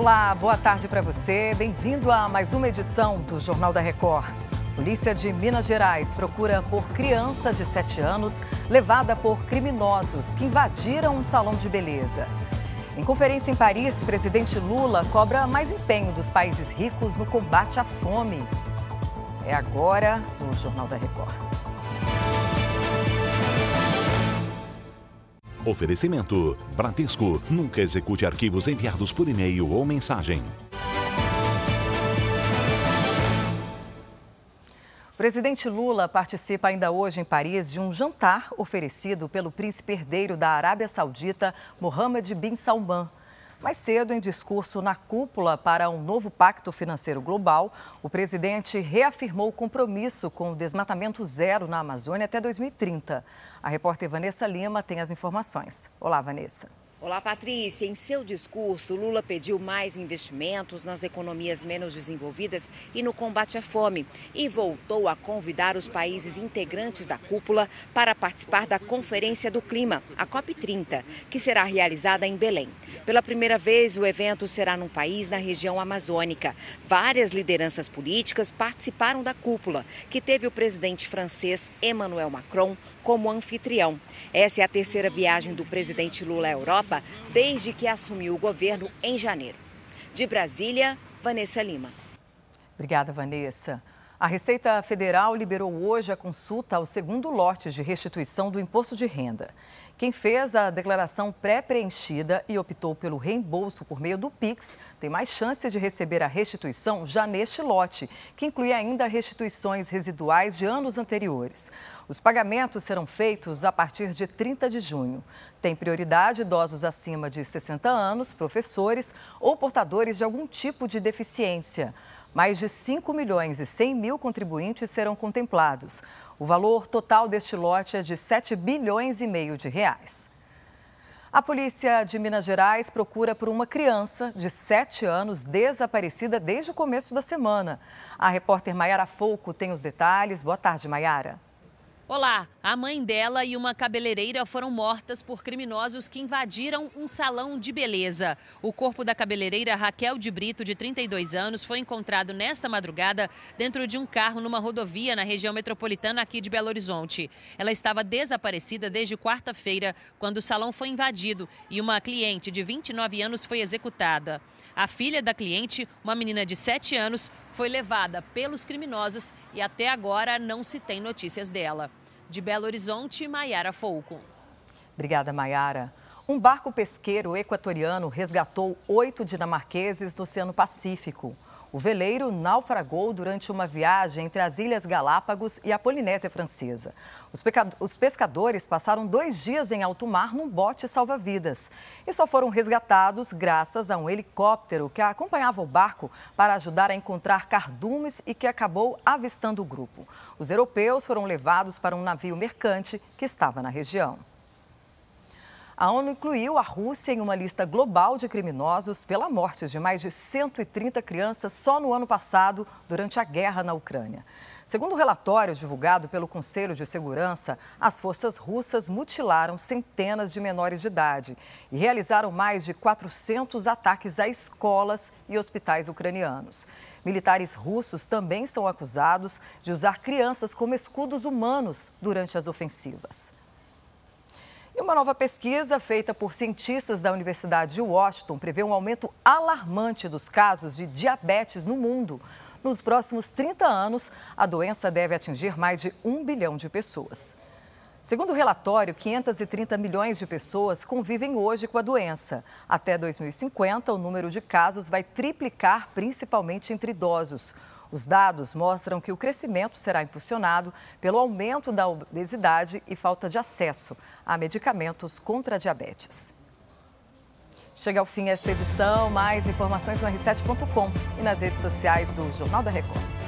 Olá, boa tarde para você. Bem-vindo a mais uma edição do Jornal da Record. Polícia de Minas Gerais procura por criança de 7 anos levada por criminosos que invadiram um salão de beleza. Em conferência em Paris, presidente Lula cobra mais empenho dos países ricos no combate à fome. É agora no Jornal da Record. Oferecimento: Bradesco. Nunca execute arquivos enviados por e-mail ou mensagem. O presidente Lula participa ainda hoje em Paris de um jantar oferecido pelo príncipe herdeiro da Arábia Saudita, Mohammed bin Salman. Mais cedo, em discurso na cúpula para um novo pacto financeiro global, o presidente reafirmou o compromisso com o desmatamento zero na Amazônia até 2030. A repórter Vanessa Lima tem as informações. Olá, Vanessa. Olá, Patrícia. Em seu discurso, Lula pediu mais investimentos nas economias menos desenvolvidas e no combate à fome e voltou a convidar os países integrantes da cúpula para participar da Conferência do Clima, a COP30, que será realizada em Belém. Pela primeira vez, o evento será num país na região amazônica. Várias lideranças políticas participaram da cúpula, que teve o presidente francês Emmanuel Macron como anfitrião. Essa é a terceira viagem do presidente Lula à Europa desde que assumiu o governo em janeiro. De Brasília, Vanessa Lima. Obrigada, Vanessa. A Receita Federal liberou hoje a consulta ao segundo lote de restituição do imposto de renda. Quem fez a declaração pré-preenchida e optou pelo reembolso por meio do PIX tem mais chances de receber a restituição já neste lote, que inclui ainda restituições residuais de anos anteriores. Os pagamentos serão feitos a partir de 30 de junho. Tem prioridade idosos acima de 60 anos, professores ou portadores de algum tipo de deficiência. Mais de 5 milhões e 100 mil contribuintes serão contemplados. O valor total deste lote é de 7 bilhões e meio de reais. A polícia de Minas Gerais procura por uma criança de 7 anos desaparecida desde o começo da semana. A repórter Maiara Fouco tem os detalhes. Boa tarde, Maiara. Olá, a mãe dela e uma cabeleireira foram mortas por criminosos que invadiram um salão de beleza. O corpo da cabeleireira Raquel de Brito, de 32 anos, foi encontrado nesta madrugada dentro de um carro numa rodovia na região metropolitana aqui de Belo Horizonte. Ela estava desaparecida desde quarta-feira, quando o salão foi invadido e uma cliente de 29 anos foi executada. A filha da cliente, uma menina de 7 anos, foi levada pelos criminosos e até agora não se tem notícias dela. De Belo Horizonte, Maiara Folco. Obrigada, Maiara. Um barco pesqueiro equatoriano resgatou oito dinamarqueses no Oceano Pacífico. O veleiro naufragou durante uma viagem entre as Ilhas Galápagos e a Polinésia Francesa. Os, pescadores passaram dois dias em alto mar num bote salva-vidas e só foram resgatados graças a um helicóptero que acompanhava o barco para ajudar a encontrar cardumes e que acabou avistando o grupo. Os europeus foram levados para um navio mercante que estava na região. A ONU incluiu a Rússia em uma lista global de criminosos pela morte de mais de 130 crianças só no ano passado, durante a guerra na Ucrânia. Segundo o relatório divulgado pelo Conselho de Segurança, as forças russas mutilaram centenas de menores de idade e realizaram mais de 400 ataques a escolas e hospitais ucranianos. Militares russos também são acusados de usar crianças como escudos humanos durante as ofensivas. E uma nova pesquisa feita por cientistas da Universidade de Washington prevê um aumento alarmante dos casos de diabetes no mundo. Nos próximos 30 anos, a doença deve atingir mais de um bilhão de pessoas. Segundo o relatório, 530 milhões de pessoas convivem hoje com a doença. Até 2050, o número de casos vai triplicar, principalmente entre idosos. Os dados mostram que o crescimento será impulsionado pelo aumento da obesidade e falta de acesso a medicamentos contra a diabetes. Chega ao fim esta edição. Mais informações no r7.com e nas redes sociais do Jornal da Record.